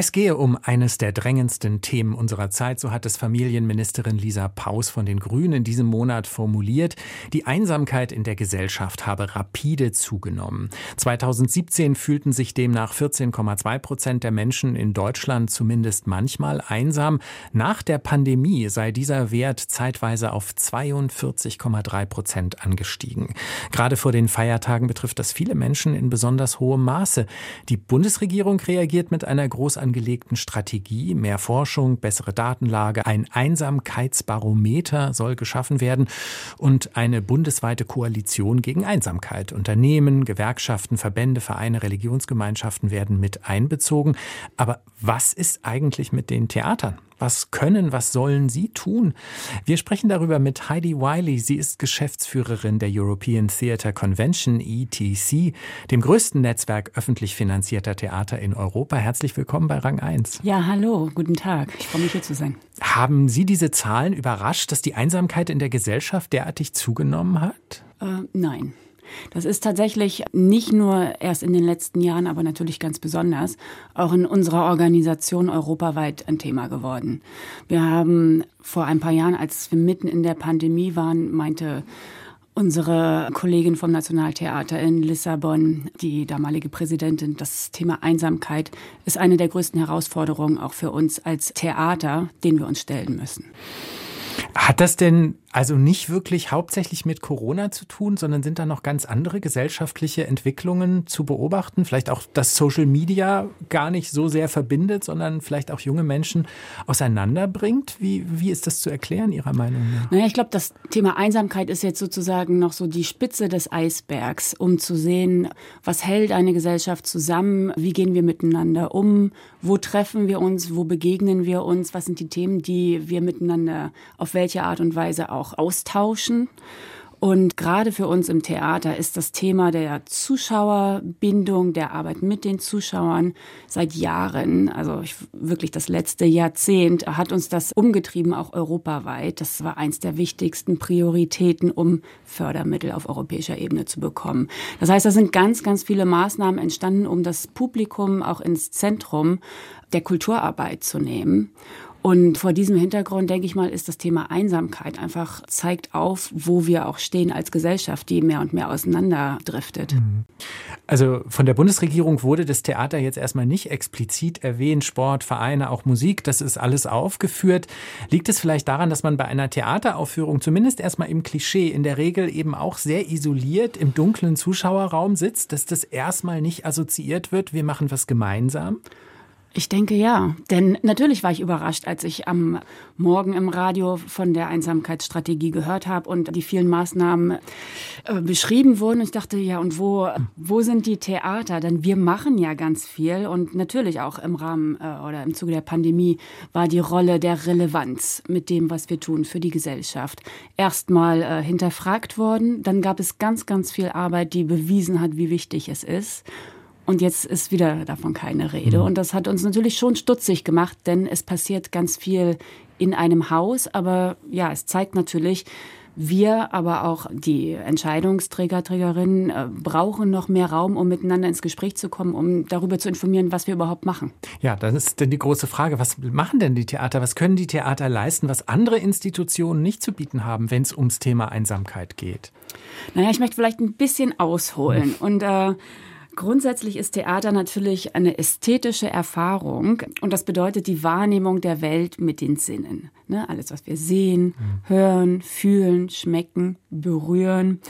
es gehe um eines der drängendsten Themen unserer Zeit, so hat es Familienministerin Lisa Paus von den Grünen in diesem Monat formuliert. Die Einsamkeit in der Gesellschaft habe rapide zugenommen. 2017 fühlten sich demnach 14,2 Prozent der Menschen in Deutschland zumindest manchmal einsam. Nach der Pandemie sei dieser Wert zeitweise auf 42,3 Prozent angestiegen. Gerade vor den Feiertagen betrifft das viele Menschen in besonders hohem Maße. Die Bundesregierung reagiert mit einer groß angelegten Strategie. Mehr Forschung, bessere Datenlage, ein Einsamkeitsbarometer soll geschaffen werden und eine bundesweite Koalition gegen Einsamkeit. Unternehmen, Gewerkschaften, Verbände, Vereine, Religionsgemeinschaften werden mit einbezogen. Aber was ist eigentlich mit den Theatern? Was können, was sollen Sie tun? Wir sprechen darüber mit Heidi Wiley. Sie ist Geschäftsführerin der European Theatre Convention, ETC, dem größten Netzwerk öffentlich finanzierter Theater in Europa. Herzlich willkommen bei Rang 1. Ja, hallo, guten Tag. Ich freue mich hier zu sein. Haben Sie diese Zahlen überrascht, dass die Einsamkeit in der Gesellschaft derartig zugenommen hat? Äh, nein. Das ist tatsächlich nicht nur erst in den letzten Jahren, aber natürlich ganz besonders auch in unserer Organisation europaweit ein Thema geworden. Wir haben vor ein paar Jahren, als wir mitten in der Pandemie waren, meinte unsere Kollegin vom Nationaltheater in Lissabon, die damalige Präsidentin, das Thema Einsamkeit ist eine der größten Herausforderungen auch für uns als Theater, denen wir uns stellen müssen. Hat das denn also nicht wirklich hauptsächlich mit Corona zu tun, sondern sind da noch ganz andere gesellschaftliche Entwicklungen zu beobachten? Vielleicht auch, dass Social Media gar nicht so sehr verbindet, sondern vielleicht auch junge Menschen auseinanderbringt? Wie, wie ist das zu erklären, Ihrer Meinung nach? Naja, ich glaube, das Thema Einsamkeit ist jetzt sozusagen noch so die Spitze des Eisbergs, um zu sehen, was hält eine Gesellschaft zusammen, wie gehen wir miteinander um, wo treffen wir uns, wo begegnen wir uns, was sind die Themen, die wir miteinander auf welche Art und Weise auch austauschen. Und gerade für uns im Theater ist das Thema der Zuschauerbindung, der Arbeit mit den Zuschauern seit Jahren, also wirklich das letzte Jahrzehnt, hat uns das umgetrieben, auch europaweit. Das war eins der wichtigsten Prioritäten, um Fördermittel auf europäischer Ebene zu bekommen. Das heißt, da sind ganz, ganz viele Maßnahmen entstanden, um das Publikum auch ins Zentrum der Kulturarbeit zu nehmen. Und vor diesem Hintergrund, denke ich mal, ist das Thema Einsamkeit einfach zeigt auf, wo wir auch stehen als Gesellschaft, die mehr und mehr auseinanderdriftet. Mhm. Also von der Bundesregierung wurde das Theater jetzt erstmal nicht explizit erwähnt, Sport, Vereine, auch Musik, das ist alles aufgeführt. Liegt es vielleicht daran, dass man bei einer Theateraufführung zumindest erstmal im Klischee in der Regel eben auch sehr isoliert im dunklen Zuschauerraum sitzt, dass das erstmal nicht assoziiert wird, wir machen was gemeinsam? Ich denke ja, denn natürlich war ich überrascht, als ich am Morgen im Radio von der Einsamkeitsstrategie gehört habe und die vielen Maßnahmen äh, beschrieben wurden. Ich dachte, ja, und wo, wo sind die Theater? Denn wir machen ja ganz viel und natürlich auch im Rahmen äh, oder im Zuge der Pandemie war die Rolle der Relevanz mit dem, was wir tun für die Gesellschaft, erstmal äh, hinterfragt worden. Dann gab es ganz, ganz viel Arbeit, die bewiesen hat, wie wichtig es ist. Und jetzt ist wieder davon keine Rede. Mhm. Und das hat uns natürlich schon stutzig gemacht, denn es passiert ganz viel in einem Haus. Aber ja, es zeigt natürlich, wir, aber auch die Entscheidungsträger, Trägerinnen äh, brauchen noch mehr Raum, um miteinander ins Gespräch zu kommen, um darüber zu informieren, was wir überhaupt machen. Ja, dann ist denn die große Frage, was machen denn die Theater? Was können die Theater leisten, was andere Institutionen nicht zu bieten haben, wenn es ums Thema Einsamkeit geht? Naja, ich möchte vielleicht ein bisschen ausholen und äh, Grundsätzlich ist Theater natürlich eine ästhetische Erfahrung und das bedeutet die Wahrnehmung der Welt mit den Sinnen. Ne? Alles, was wir sehen, mhm. hören, fühlen, schmecken, berühren.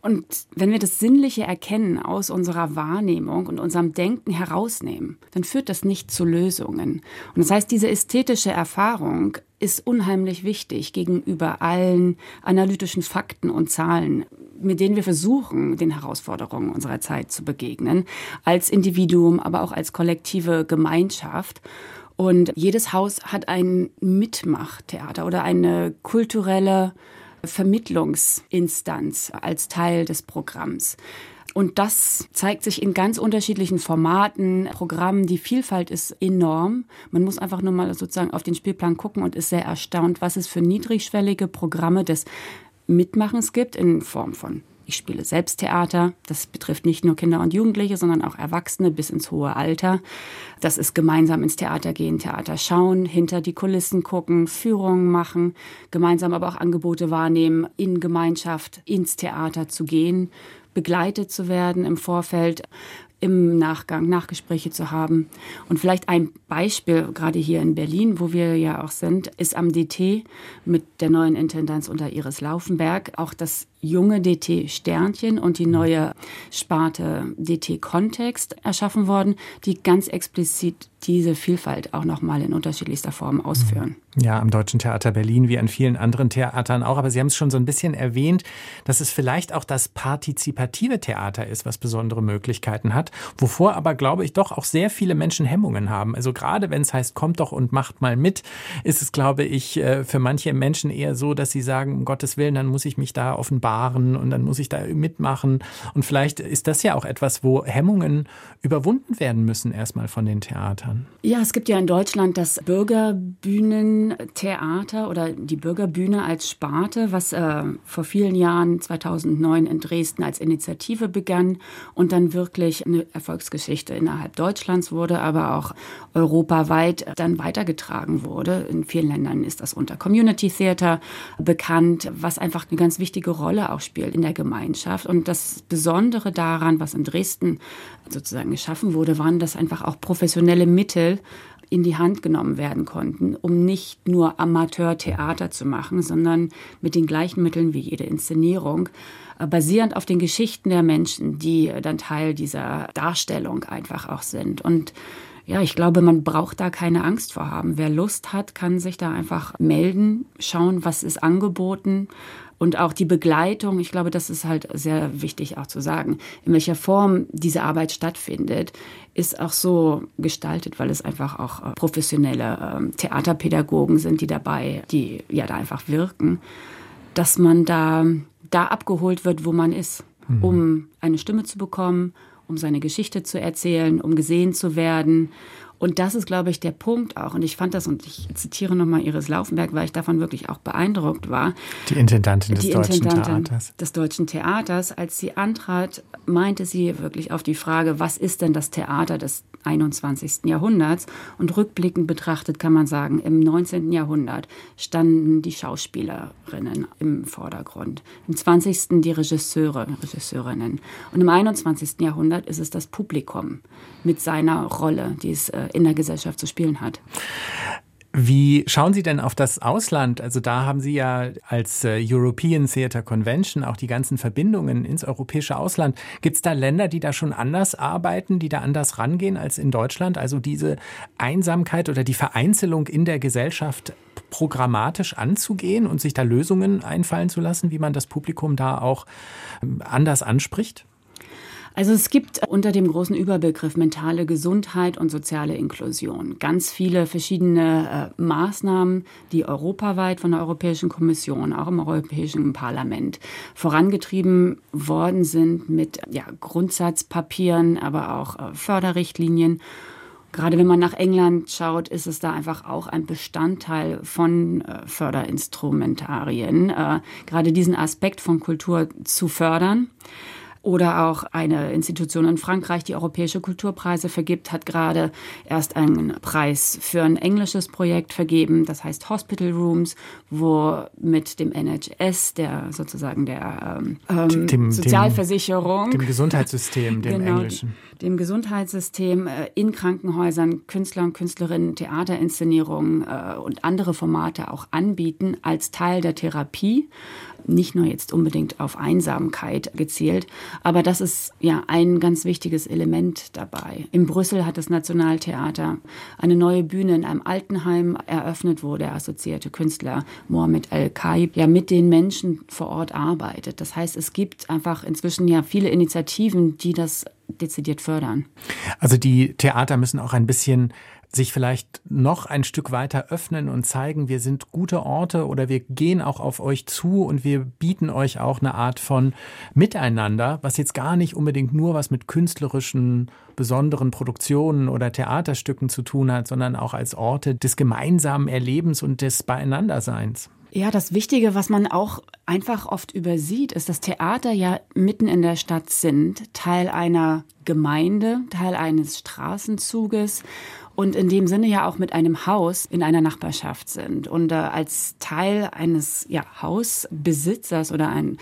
Und wenn wir das Sinnliche erkennen aus unserer Wahrnehmung und unserem Denken herausnehmen, dann führt das nicht zu Lösungen. Und das heißt, diese ästhetische Erfahrung ist unheimlich wichtig gegenüber allen analytischen Fakten und Zahlen, mit denen wir versuchen, den Herausforderungen unserer Zeit zu begegnen, als Individuum, aber auch als kollektive Gemeinschaft. Und jedes Haus hat ein Mitmachtheater oder eine kulturelle Vermittlungsinstanz als Teil des Programms. Und das zeigt sich in ganz unterschiedlichen Formaten, Programmen. Die Vielfalt ist enorm. Man muss einfach nur mal sozusagen auf den Spielplan gucken und ist sehr erstaunt, was es für niedrigschwellige Programme des Mitmachens gibt in Form von Ich spiele selbst Theater. Das betrifft nicht nur Kinder und Jugendliche, sondern auch Erwachsene bis ins hohe Alter. Das ist gemeinsam ins Theater gehen, Theater schauen, hinter die Kulissen gucken, Führungen machen, gemeinsam aber auch Angebote wahrnehmen, in Gemeinschaft ins Theater zu gehen, begleitet zu werden im Vorfeld, im Nachgang Nachgespräche zu haben. Und vielleicht ein Beispiel, gerade hier in Berlin, wo wir ja auch sind, ist am DT mit der neuen Intendanz unter Iris Laufenberg auch das junge DT Sternchen und die neue Sparte DT Kontext erschaffen worden, die ganz explizit diese Vielfalt auch nochmal in unterschiedlichster Form ausführen. Ja, am Deutschen Theater Berlin wie an vielen anderen Theatern auch. Aber Sie haben es schon so ein bisschen erwähnt, dass es vielleicht auch das partizipative Theater ist, was besondere Möglichkeiten hat, wovor aber, glaube ich, doch auch sehr viele Menschen Hemmungen haben. Also gerade wenn es heißt, kommt doch und macht mal mit, ist es, glaube ich, äh, für manche Menschen eher so, dass sie sagen, um Gottes Willen, dann muss ich mich da offenbar fahren und dann muss ich da mitmachen. Und vielleicht ist das ja auch etwas, wo Hemmungen überwunden werden müssen, erstmal von den Theatern. Ja, es gibt ja in Deutschland das Bürgerbühnentheater oder die Bürgerbühne als Sparte, was äh, vor vielen Jahren, 2009 in Dresden als Initiative begann und dann wirklich eine Erfolgsgeschichte innerhalb Deutschlands wurde, aber auch europaweit dann weitergetragen wurde. In vielen Ländern ist das unter Community Theater bekannt, was einfach eine ganz wichtige Rolle auch spielt in der Gemeinschaft. Und das Besondere daran, was in Dresden sozusagen geschaffen wurde, waren, dass einfach auch professionelle Mittel in die Hand genommen werden konnten, um nicht nur Amateurtheater zu machen, sondern mit den gleichen Mitteln wie jede Inszenierung, äh, basierend auf den Geschichten der Menschen, die dann Teil dieser Darstellung einfach auch sind. Und ja, ich glaube, man braucht da keine Angst vor haben. Wer Lust hat, kann sich da einfach melden, schauen, was ist angeboten. Und auch die Begleitung, ich glaube, das ist halt sehr wichtig auch zu sagen, in welcher Form diese Arbeit stattfindet, ist auch so gestaltet, weil es einfach auch äh, professionelle ähm, Theaterpädagogen sind, die dabei, die ja da einfach wirken, dass man da, da abgeholt wird, wo man ist, mhm. um eine Stimme zu bekommen, um seine Geschichte zu erzählen, um gesehen zu werden und das ist, glaube ich, der Punkt auch. Und ich fand das, und ich zitiere nochmal Iris Laufenberg, weil ich davon wirklich auch beeindruckt war. Die Intendantin des die Deutschen Intendantin Theaters. Des Deutschen Theaters. Als sie antrat, meinte sie wirklich auf die Frage, was ist denn das Theater des 21. Jahrhunderts? Und rückblickend betrachtet kann man sagen, im 19. Jahrhundert standen die Schauspielerinnen im Vordergrund. Im 20. die Regisseure, Regisseurinnen. Und im 21. Jahrhundert ist es das Publikum mit seiner Rolle, die es äh, in der Gesellschaft zu spielen hat. Wie schauen Sie denn auf das Ausland? Also da haben Sie ja als äh, European Theatre Convention auch die ganzen Verbindungen ins europäische Ausland. Gibt es da Länder, die da schon anders arbeiten, die da anders rangehen als in Deutschland? Also diese Einsamkeit oder die Vereinzelung in der Gesellschaft programmatisch anzugehen und sich da Lösungen einfallen zu lassen, wie man das Publikum da auch ähm, anders anspricht? Also es gibt unter dem großen Überbegriff mentale Gesundheit und soziale Inklusion ganz viele verschiedene äh, Maßnahmen, die europaweit von der Europäischen Kommission, auch im Europäischen Parlament vorangetrieben worden sind mit ja, Grundsatzpapieren, aber auch äh, Förderrichtlinien. Gerade wenn man nach England schaut, ist es da einfach auch ein Bestandteil von äh, Förderinstrumentarien, äh, gerade diesen Aspekt von Kultur zu fördern. Oder auch eine Institution in Frankreich, die europäische Kulturpreise vergibt, hat gerade erst einen Preis für ein englisches Projekt vergeben, das heißt Hospital Rooms, wo mit dem NHS, der sozusagen der ähm, dem, Sozialversicherung, dem, dem Gesundheitssystem, dem genau, englischen, dem Gesundheitssystem äh, in Krankenhäusern Künstler und Künstlerinnen Theaterinszenierungen äh, und andere Formate auch anbieten als Teil der Therapie nicht nur jetzt unbedingt auf Einsamkeit gezielt, aber das ist ja ein ganz wichtiges Element dabei. In Brüssel hat das Nationaltheater eine neue Bühne in einem Altenheim eröffnet, wo der assoziierte Künstler Mohamed El-Kaib ja mit den Menschen vor Ort arbeitet. Das heißt, es gibt einfach inzwischen ja viele Initiativen, die das dezidiert fördern. Also die Theater müssen auch ein bisschen sich vielleicht noch ein Stück weiter öffnen und zeigen, wir sind gute Orte oder wir gehen auch auf euch zu und wir bieten euch auch eine Art von Miteinander, was jetzt gar nicht unbedingt nur was mit künstlerischen besonderen Produktionen oder Theaterstücken zu tun hat, sondern auch als Orte des gemeinsamen Erlebens und des Beieinanderseins. Ja, das Wichtige, was man auch einfach oft übersieht, ist, dass Theater ja mitten in der Stadt sind, Teil einer Gemeinde, Teil eines Straßenzuges und in dem Sinne ja auch mit einem Haus in einer Nachbarschaft sind. Und äh, als Teil eines ja, Hausbesitzers oder ein,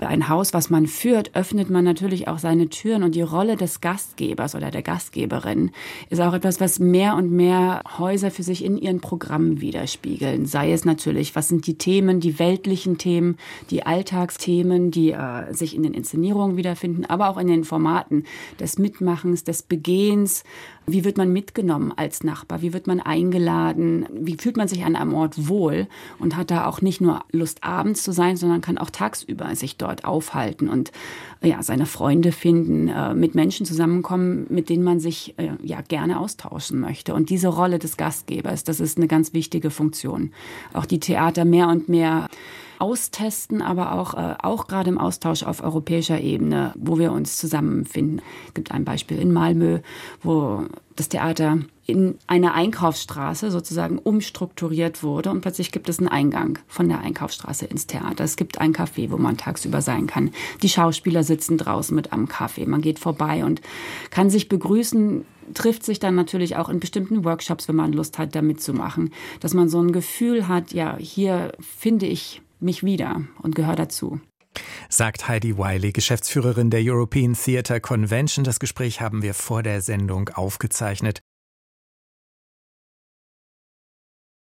ein Haus, was man führt, öffnet man natürlich auch seine Türen. Und die Rolle des Gastgebers oder der Gastgeberin ist auch etwas, was mehr und mehr Häuser für sich in ihren Programmen widerspiegeln. Sei es natürlich, was sind die Themen, die weltlichen Themen, die Alltagsthemen, die äh, sich in den Inszenierungen wiederfinden, aber auch in den Formaten des Mitmachens, des Begehens, wie wird man mitgenommen als Nachbar? Wie wird man eingeladen? Wie fühlt man sich an einem Ort wohl? Und hat da auch nicht nur Lust, abends zu sein, sondern kann auch tagsüber sich dort aufhalten und ja, seine Freunde finden, äh, mit Menschen zusammenkommen, mit denen man sich äh, ja gerne austauschen möchte. Und diese Rolle des Gastgebers, das ist eine ganz wichtige Funktion. Auch die Theater mehr und mehr austesten, aber auch, äh, auch gerade im Austausch auf europäischer Ebene, wo wir uns zusammenfinden. Es gibt ein Beispiel in Malmö, wo das Theater in einer Einkaufsstraße sozusagen umstrukturiert wurde und plötzlich gibt es einen Eingang von der Einkaufsstraße ins Theater. Es gibt ein Café, wo man tagsüber sein kann. Die Schauspieler sitzen draußen mit am Kaffee. Man geht vorbei und kann sich begrüßen, trifft sich dann natürlich auch in bestimmten Workshops, wenn man Lust hat, da mitzumachen, dass man so ein Gefühl hat, ja, hier finde ich mich wieder und gehöre dazu. Sagt Heidi Wiley, Geschäftsführerin der European Theatre Convention. Das Gespräch haben wir vor der Sendung aufgezeichnet.